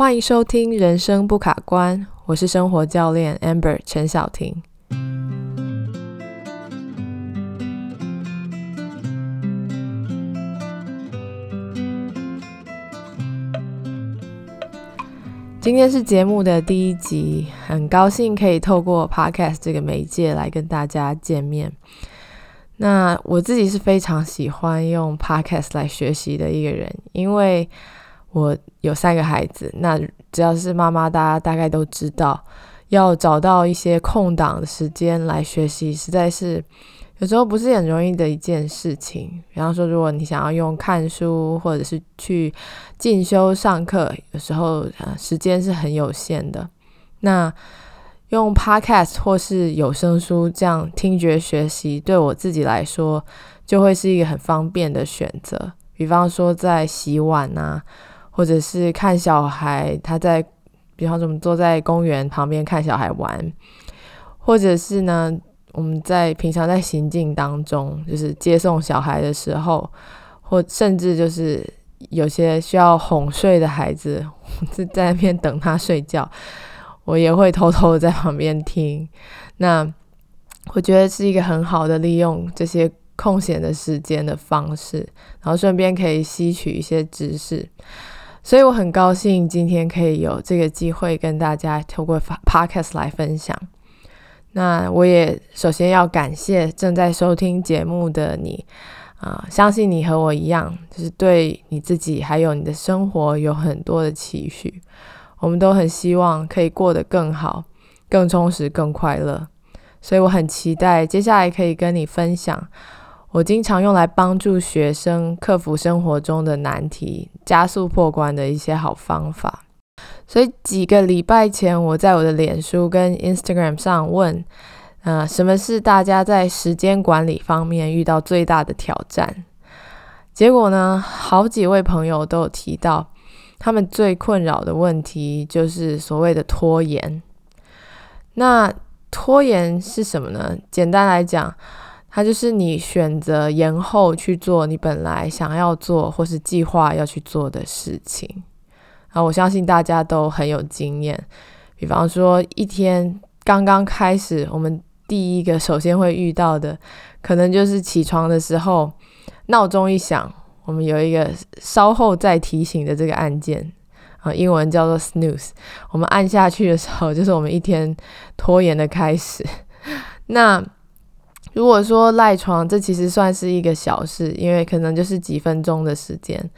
欢迎收听《人生不卡关》，我是生活教练 Amber 陈晓婷。今天是节目的第一集，很高兴可以透过 Podcast 这个媒介来跟大家见面。那我自己是非常喜欢用 Podcast 来学习的一个人，因为我有三个孩子。那只要是妈妈，大家大概都知道，要找到一些空档的时间来学习，实在是有时候不是很容易的一件事情。比方说，如果你想要用看书，或者是去进修上课，有时候呃时间是很有限的。那用 Podcast 或是有声书这样听觉学习，对我自己来说就会是一个很方便的选择。比方说在洗碗啊，或者是看小孩，他在，比方说我们坐在公园旁边看小孩玩，或者是呢我们在平常在行进当中，就是接送小孩的时候，或甚至就是有些需要哄睡的孩子，是在那边等他睡觉。我也会偷偷的在旁边听，那我觉得是一个很好的利用这些空闲的时间的方式，然后顺便可以吸取一些知识，所以我很高兴今天可以有这个机会跟大家透过 podcast 来分享。那我也首先要感谢正在收听节目的你啊，相信你和我一样，就是对你自己还有你的生活有很多的期许。我们都很希望可以过得更好、更充实、更快乐，所以我很期待接下来可以跟你分享我经常用来帮助学生克服生活中的难题、加速破关的一些好方法。所以几个礼拜前，我在我的脸书跟 Instagram 上问：呃，什么是大家在时间管理方面遇到最大的挑战？结果呢，好几位朋友都有提到。他们最困扰的问题就是所谓的拖延。那拖延是什么呢？简单来讲，它就是你选择延后去做你本来想要做或是计划要去做的事情。啊，我相信大家都很有经验。比方说，一天刚刚开始，我们第一个首先会遇到的，可能就是起床的时候，闹钟一响。我们有一个稍后再提醒的这个按键啊，英文叫做 snooze。我们按下去的时候，就是我们一天拖延的开始。那如果说赖床，这其实算是一个小事，因为可能就是几分钟的时间。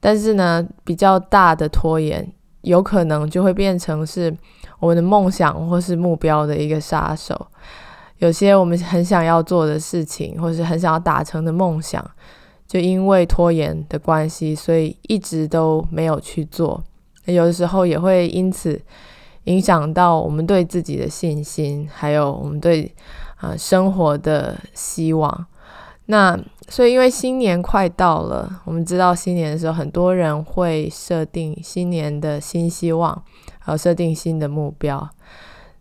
但是呢，比较大的拖延，有可能就会变成是我们的梦想或是目标的一个杀手。有些我们很想要做的事情，或是很想要达成的梦想。就因为拖延的关系，所以一直都没有去做。有的时候也会因此影响到我们对自己的信心，还有我们对啊生活的希望。那所以，因为新年快到了，我们知道新年的时候，很多人会设定新年的新希望，还有设定新的目标。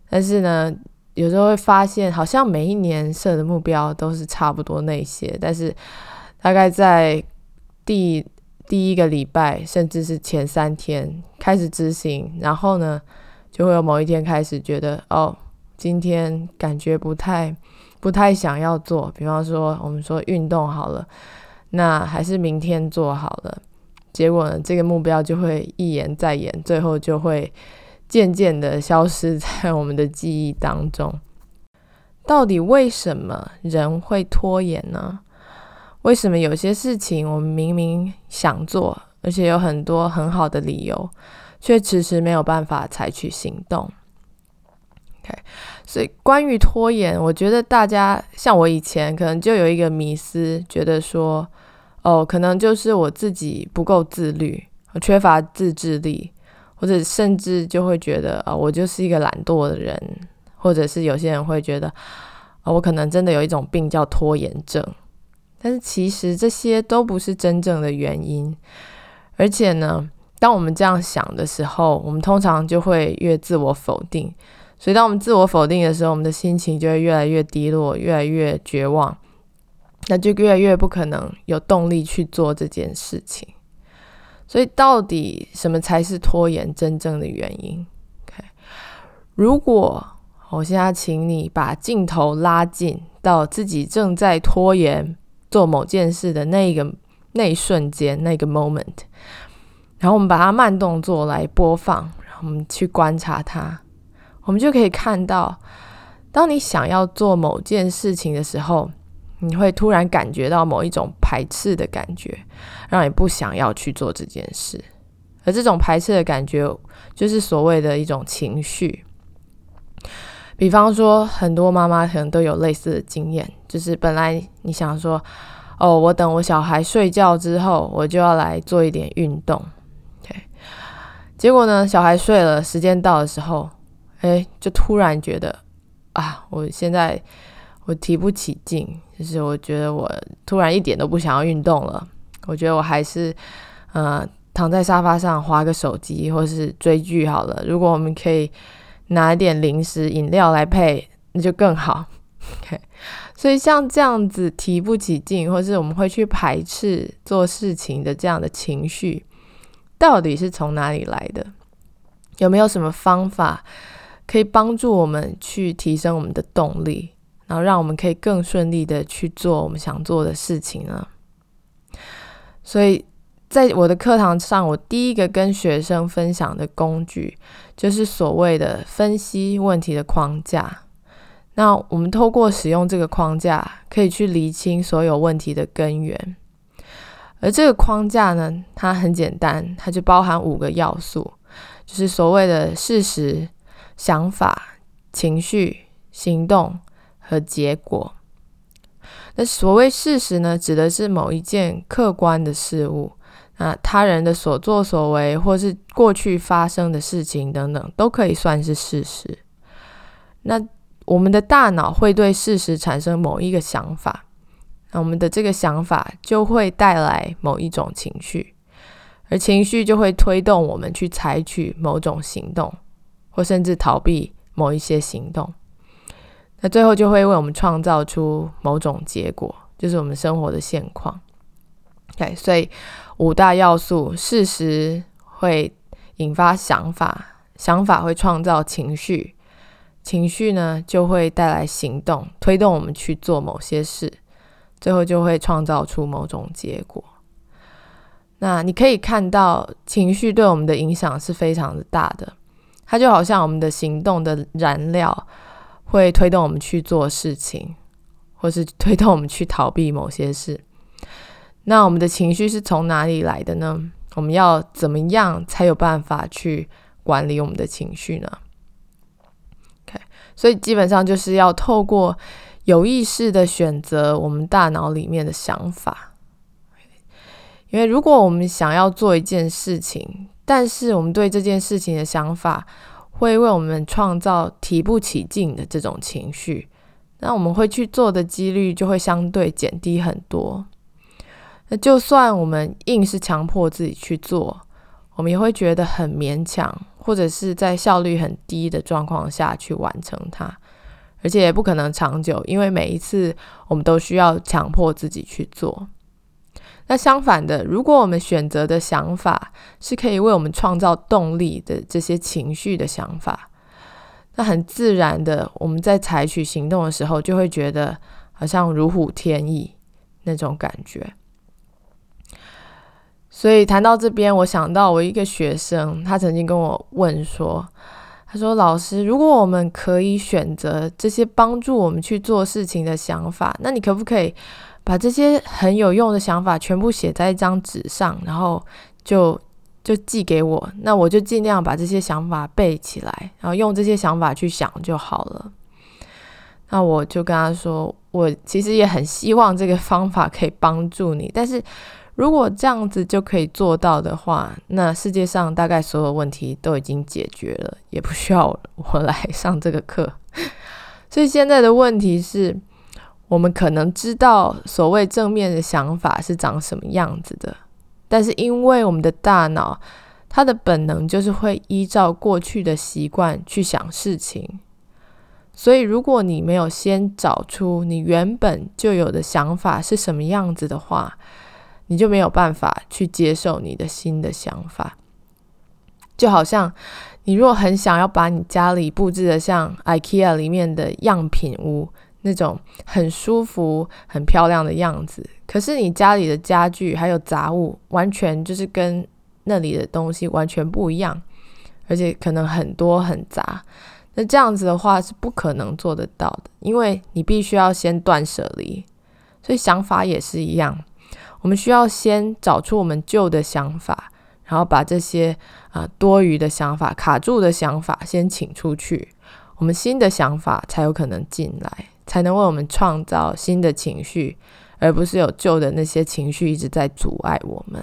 但是呢，有时候会发现，好像每一年设的目标都是差不多那些，但是。大概在第第一个礼拜，甚至是前三天开始执行，然后呢，就会有某一天开始觉得，哦，今天感觉不太不太想要做。比方说，我们说运动好了，那还是明天做好了。结果呢，这个目标就会一延再延，最后就会渐渐的消失在我们的记忆当中。到底为什么人会拖延呢？为什么有些事情我们明明想做，而且有很多很好的理由，却迟迟没有办法采取行动所以关于拖延，我觉得大家像我以前可能就有一个迷思，觉得说，哦，可能就是我自己不够自律，我缺乏自制力，或者甚至就会觉得啊，我就是一个懒惰的人，或者是有些人会觉得啊，我可能真的有一种病叫拖延症。但是其实这些都不是真正的原因，而且呢，当我们这样想的时候，我们通常就会越自我否定。所以当我们自我否定的时候，我们的心情就会越来越低落，越来越绝望，那就越来越不可能有动力去做这件事情。所以，到底什么才是拖延真正的原因如果我现在请你把镜头拉近到自己正在拖延做某件事的那一个那一瞬间，那个 moment，然后我们把它慢动作来播放，然后我们去观察它，我们就可以看到，当你想要做某件事情的时候。你会突然感觉到某一种排斥的感觉，让你不想要去做这件事。而这种排斥的感觉，就是所谓的一种情绪。比方说，很多妈妈可能都有类似的经验，就是本来你想说，哦，我等我小孩睡觉之后，我就要来做一点运动。OK，结果呢，小孩睡了，时间到的时候，哎，就突然觉得，啊，我现在。我提不起劲，就是我觉得我突然一点都不想要运动了。我觉得我还是，呃，躺在沙发上划个手机，或是追剧好了。如果我们可以拿一点零食、饮料来配，那就更好。所以像这样子提不起劲，或是我们会去排斥做事情的这样的情绪，到底是从哪里来的？有没有什么方法可以帮助我们去提升我们的动力？然后让我们可以更顺利的去做我们想做的事情呢。所以在我的课堂上，我第一个跟学生分享的工具就是所谓的分析问题的框架。那我们透过使用这个框架，可以去厘清所有问题的根源。而这个框架呢，它很简单，它就包含五个要素，就是所谓的事实、想法、情绪、行动。和结果。那所谓事实呢，指的是某一件客观的事物，那他人的所作所为，或是过去发生的事情等等，都可以算是事实。那我们的大脑会对事实产生某一个想法，那我们的这个想法就会带来某一种情绪，而情绪就会推动我们去采取某种行动，或甚至逃避某一些行动。那最后就会为我们创造出某种结果，就是我们生活的现况。对，所以五大要素：事实会引发想法，想法会创造情绪，情绪呢就会带来行动，推动我们去做某些事，最后就会创造出某种结果。那你可以看到，情绪对我们的影响是非常的大的，它就好像我们的行动的燃料。会推动我们去做事情，或是推动我们去逃避某些事。那我们的情绪是从哪里来的呢？我们要怎么样才有办法去管理我们的情绪呢？OK，所以基本上就是要透过有意识的选择我们大脑里面的想法。因为如果我们想要做一件事情，但是我们对这件事情的想法，会为我们创造提不起劲的这种情绪，那我们会去做的几率就会相对减低很多。那就算我们硬是强迫自己去做，我们也会觉得很勉强，或者是在效率很低的状况下去完成它，而且也不可能长久，因为每一次我们都需要强迫自己去做。那相反的，如果我们选择的想法是可以为我们创造动力的这些情绪的想法，那很自然的，我们在采取行动的时候，就会觉得好像如虎添翼那种感觉。所以谈到这边，我想到我一个学生，他曾经跟我问说：“他说老师，如果我们可以选择这些帮助我们去做事情的想法，那你可不可以？”把这些很有用的想法全部写在一张纸上，然后就就寄给我。那我就尽量把这些想法背起来，然后用这些想法去想就好了。那我就跟他说，我其实也很希望这个方法可以帮助你，但是如果这样子就可以做到的话，那世界上大概所有问题都已经解决了，也不需要我来上这个课。所以现在的问题是。我们可能知道所谓正面的想法是长什么样子的，但是因为我们的大脑，它的本能就是会依照过去的习惯去想事情，所以如果你没有先找出你原本就有的想法是什么样子的话，你就没有办法去接受你的新的想法。就好像你如果很想要把你家里布置的像 IKEA 里面的样品屋那种很舒服、很漂亮的样子，可是你家里的家具还有杂物完全就是跟那里的东西完全不一样，而且可能很多很杂。那这样子的话是不可能做得到的，因为你必须要先断舍离。所以想法也是一样，我们需要先找出我们旧的想法，然后把这些啊多余的想法、卡住的想法先请出去，我们新的想法才有可能进来，才能为我们创造新的情绪，而不是有旧的那些情绪一直在阻碍我们。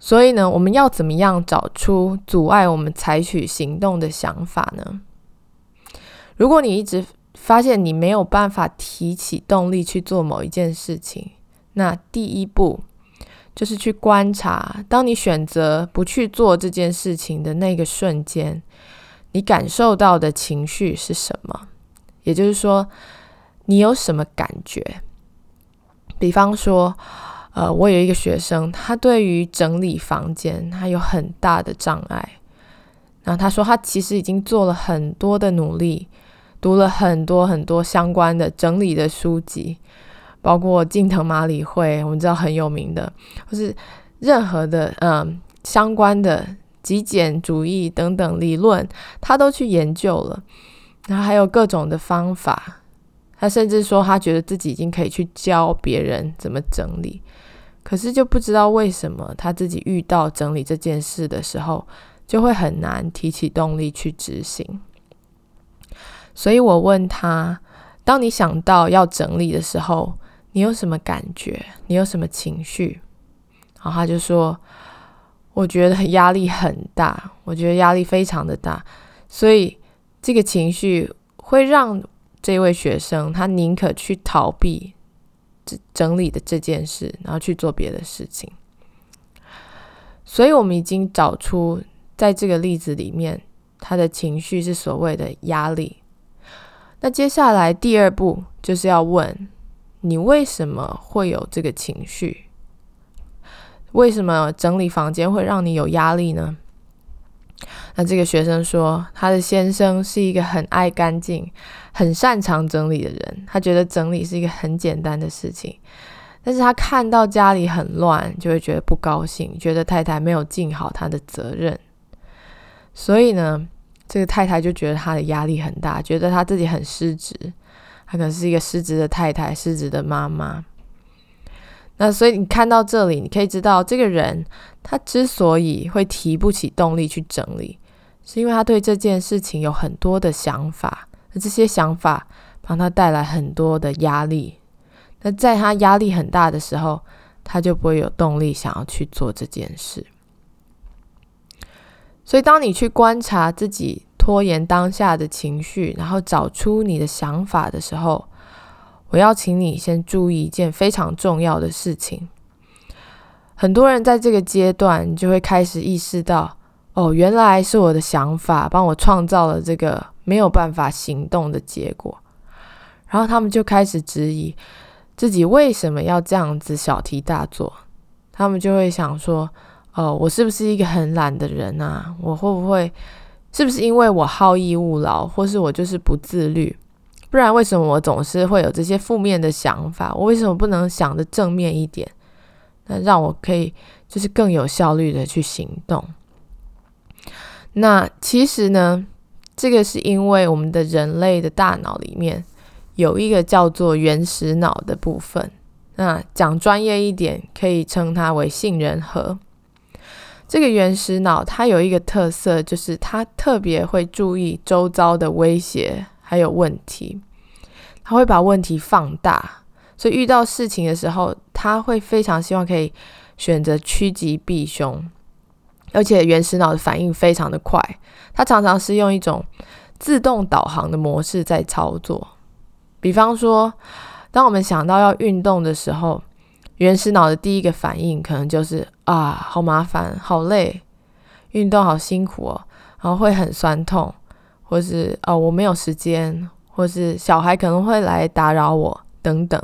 所以呢，我们要怎么样找出阻碍我们采取行动的想法呢？如果你一直发现你没有办法提起动力去做某一件事情，那第一步就是去观察，当你选择不去做这件事情的那个瞬间，你感受到的情绪是什么？也就是说，你有什么感觉？比方说，呃，我有一个学生，他对于整理房间他有很大的障碍，然后他说他其实已经做了很多的努力。读了很多很多相关的整理的书籍，包括近藤麻里惠，我们知道很有名的，或是任何的嗯相关的极简主义等等理论，他都去研究了。然后还有各种的方法，他甚至说他觉得自己已经可以去教别人怎么整理，可是就不知道为什么他自己遇到整理这件事的时候，就会很难提起动力去执行。所以我问他：“当你想到要整理的时候，你有什么感觉？你有什么情绪？”然后他就说：“我觉得压力很大，我觉得压力非常的大，所以这个情绪会让这位学生他宁可去逃避整整理的这件事，然后去做别的事情。所以我们已经找出，在这个例子里面，他的情绪是所谓的压力。”那接下来第二步就是要问你为什么会有这个情绪？为什么整理房间会让你有压力呢？那这个学生说，他的先生是一个很爱干净、很擅长整理的人，他觉得整理是一个很简单的事情，但是他看到家里很乱，就会觉得不高兴，觉得太太没有尽好他的责任，所以呢。这个太太就觉得她的压力很大，觉得她自己很失职，她可能是一个失职的太太，失职的妈妈。那所以你看到这里，你可以知道，这个人他之所以会提不起动力去整理，是因为他对这件事情有很多的想法，那这些想法帮他带来很多的压力。那在他压力很大的时候，他就不会有动力想要去做这件事。所以，当你去观察自己拖延当下的情绪，然后找出你的想法的时候，我要请你先注意一件非常重要的事情。很多人在这个阶段就会开始意识到，哦，原来是我的想法帮我创造了这个没有办法行动的结果，然后他们就开始质疑自己为什么要这样子小题大做，他们就会想说。哦，我是不是一个很懒的人啊？我会不会是不是因为我好逸恶劳，或是我就是不自律？不然为什么我总是会有这些负面的想法？我为什么不能想的正面一点？那让我可以就是更有效率的去行动。那其实呢，这个是因为我们的人类的大脑里面有一个叫做原始脑的部分。那讲专业一点，可以称它为杏仁核。这个原始脑它有一个特色，就是它特别会注意周遭的威胁还有问题，他会把问题放大，所以遇到事情的时候，他会非常希望可以选择趋吉避凶，而且原始脑的反应非常的快，它常常是用一种自动导航的模式在操作。比方说，当我们想到要运动的时候。原始脑的第一个反应可能就是啊，好麻烦，好累，运动好辛苦哦，然后会很酸痛，或是哦我没有时间，或是小孩可能会来打扰我等等。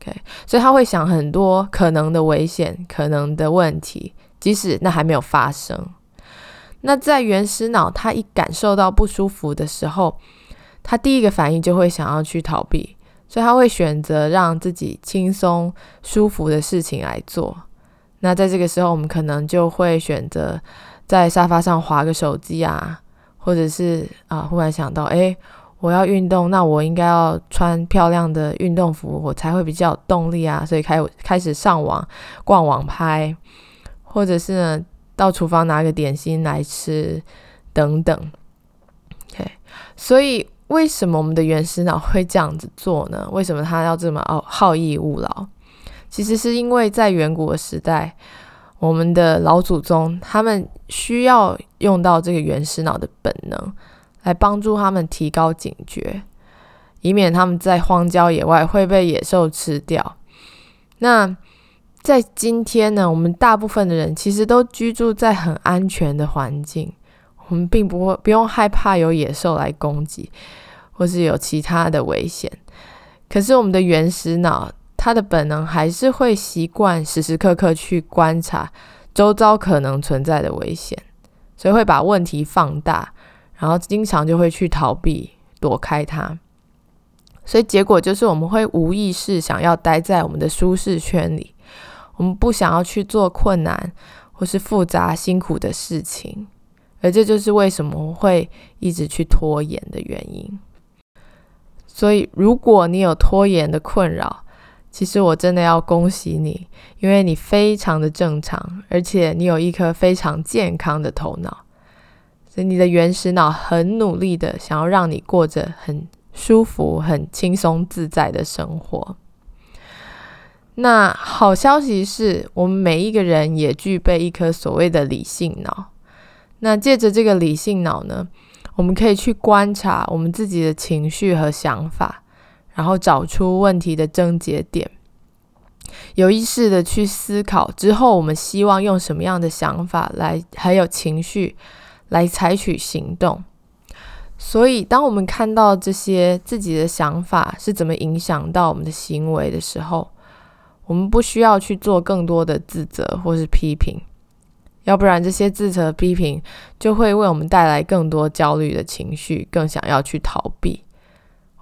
OK，所以他会想很多可能的危险、可能的问题，即使那还没有发生。那在原始脑，他一感受到不舒服的时候，他第一个反应就会想要去逃避，所以他会选择让自己轻松舒服的事情来做。那在这个时候，我们可能就会选择在沙发上划个手机啊，或者是啊，忽然想到，哎。我要运动，那我应该要穿漂亮的运动服，我才会比较有动力啊。所以开开始上网逛网拍，或者是呢到厨房拿个点心来吃等等。OK，所以为什么我们的原始脑会这样子做呢？为什么他要这么哦好逸恶劳？其实是因为在远古的时代，我们的老祖宗他们需要用到这个原始脑的本能。来帮助他们提高警觉，以免他们在荒郊野外会被野兽吃掉。那在今天呢，我们大部分的人其实都居住在很安全的环境，我们并不会不用害怕有野兽来攻击，或是有其他的危险。可是我们的原始脑，他的本能还是会习惯时时刻刻去观察周遭可能存在的危险，所以会把问题放大。然后经常就会去逃避、躲开它，所以结果就是我们会无意识想要待在我们的舒适圈里，我们不想要去做困难或是复杂、辛苦的事情，而这就是为什么会一直去拖延的原因。所以，如果你有拖延的困扰，其实我真的要恭喜你，因为你非常的正常，而且你有一颗非常健康的头脑。所以你的原始脑很努力的想要让你过着很舒服、很轻松自在的生活。那好消息是我们每一个人也具备一颗所谓的理性脑。那借着这个理性脑呢，我们可以去观察我们自己的情绪和想法，然后找出问题的症结点，有意识的去思考之后，我们希望用什么样的想法来，还有情绪。来采取行动，所以当我们看到这些自己的想法是怎么影响到我们的行为的时候，我们不需要去做更多的自责或是批评，要不然这些自责批评就会为我们带来更多焦虑的情绪，更想要去逃避。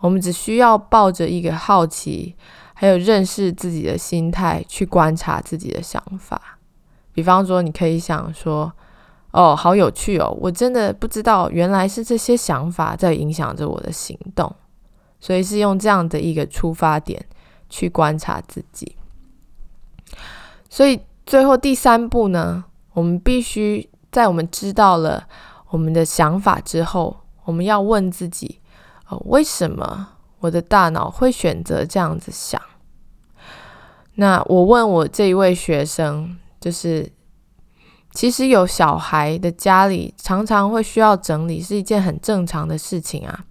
我们只需要抱着一个好奇，还有认识自己的心态去观察自己的想法。比方说，你可以想说。哦，好有趣哦！我真的不知道，原来是这些想法在影响着我的行动，所以是用这样的一个出发点去观察自己。所以最后第三步呢，我们必须在我们知道了我们的想法之后，我们要问自己：哦，为什么我的大脑会选择这样子想？那我问我这一位学生，就是。其实有小孩的家里常常会需要整理，是一件很正常的事情啊。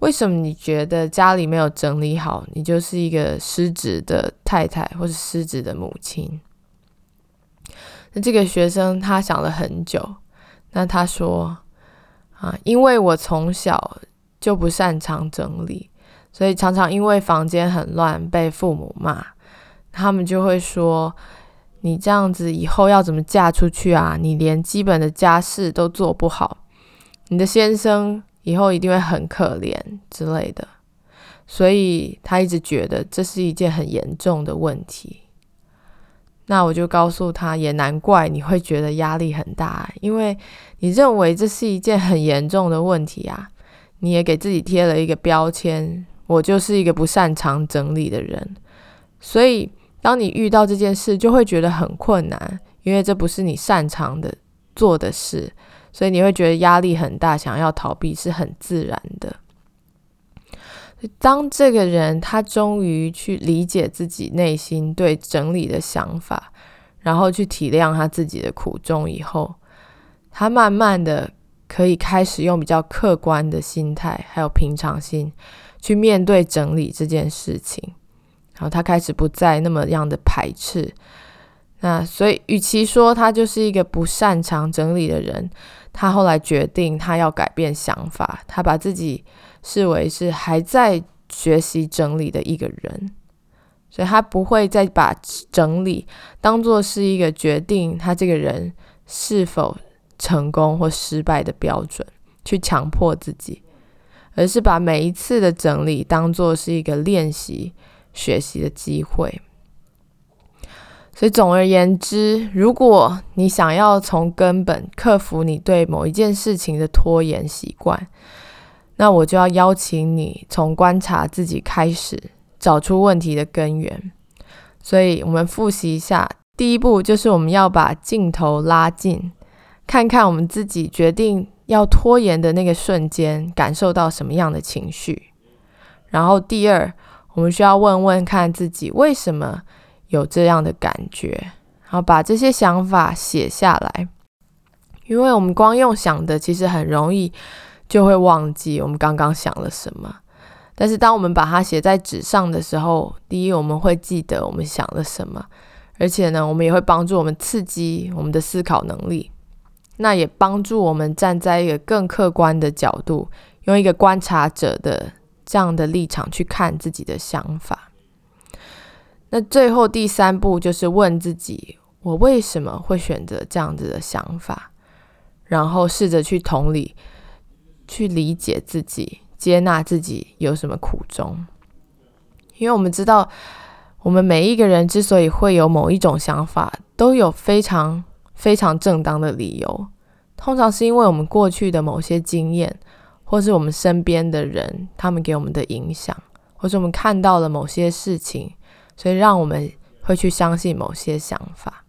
为什么你觉得家里没有整理好，你就是一个失职的太太或是失职的母亲？那这个学生他想了很久，那他说啊，因为我从小就不擅长整理，所以常常因为房间很乱被父母骂，他们就会说。你这样子以后要怎么嫁出去啊？你连基本的家事都做不好，你的先生以后一定会很可怜之类的。所以他一直觉得这是一件很严重的问题。那我就告诉他，也难怪你会觉得压力很大，因为你认为这是一件很严重的问题啊。你也给自己贴了一个标签，我就是一个不擅长整理的人，所以。当你遇到这件事，就会觉得很困难，因为这不是你擅长的做的事，所以你会觉得压力很大，想要逃避是很自然的。当这个人他终于去理解自己内心对整理的想法，然后去体谅他自己的苦衷以后，他慢慢的可以开始用比较客观的心态，还有平常心去面对整理这件事情。然后他开始不再那么样的排斥，那所以与其说他就是一个不擅长整理的人，他后来决定他要改变想法，他把自己视为是还在学习整理的一个人。所以他不会再把整理当做是一个决定他这个人是否成功或失败的标准，去强迫自己，而是把每一次的整理当做是一个练习、学习的机会。所以总而言之，如果你想要从根本克服你对某一件事情的拖延习惯，那我就要邀请你从观察自己开始，找出问题的根源。所以，我们复习一下，第一步就是我们要把镜头拉近，看看我们自己决定要拖延的那个瞬间，感受到什么样的情绪。然后，第二，我们需要问问看自己为什么。有这样的感觉，然后把这些想法写下来，因为我们光用想的，其实很容易就会忘记我们刚刚想了什么。但是当我们把它写在纸上的时候，第一我们会记得我们想了什么，而且呢，我们也会帮助我们刺激我们的思考能力，那也帮助我们站在一个更客观的角度，用一个观察者的这样的立场去看自己的想法。那最后第三步就是问自己：我为什么会选择这样子的想法？然后试着去同理、去理解自己、接纳自己有什么苦衷。因为我们知道，我们每一个人之所以会有某一种想法，都有非常非常正当的理由。通常是因为我们过去的某些经验，或是我们身边的人他们给我们的影响，或是我们看到了某些事情。所以，让我们会去相信某些想法。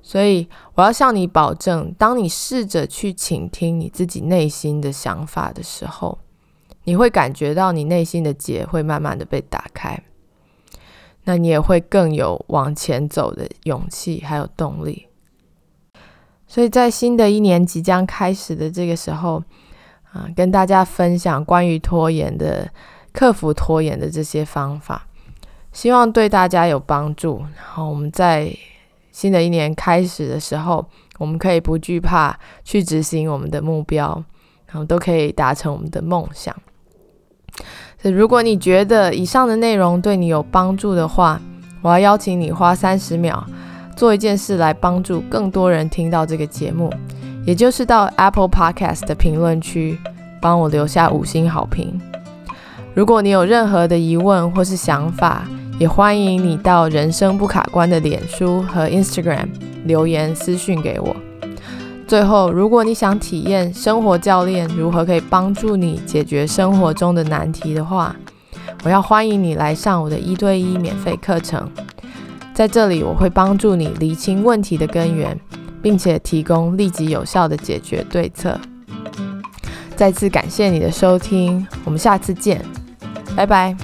所以，我要向你保证，当你试着去倾听你自己内心的想法的时候，你会感觉到你内心的结会慢慢的被打开。那你也会更有往前走的勇气还有动力。所以在新的一年即将开始的这个时候，啊，跟大家分享关于拖延的、克服拖延的这些方法。希望对大家有帮助。然后我们在新的一年开始的时候，我们可以不惧怕去执行我们的目标，然后都可以达成我们的梦想。所以，如果你觉得以上的内容对你有帮助的话，我要邀请你花三十秒做一件事来帮助更多人听到这个节目，也就是到 Apple Podcast 的评论区帮我留下五星好评。如果你有任何的疑问或是想法，也欢迎你到人生不卡关的脸书和 Instagram 留言私讯给我。最后，如果你想体验生活教练如何可以帮助你解决生活中的难题的话，我要欢迎你来上我的一对一免费课程。在这里，我会帮助你理清问题的根源，并且提供立即有效的解决对策。再次感谢你的收听，我们下次见。拜拜。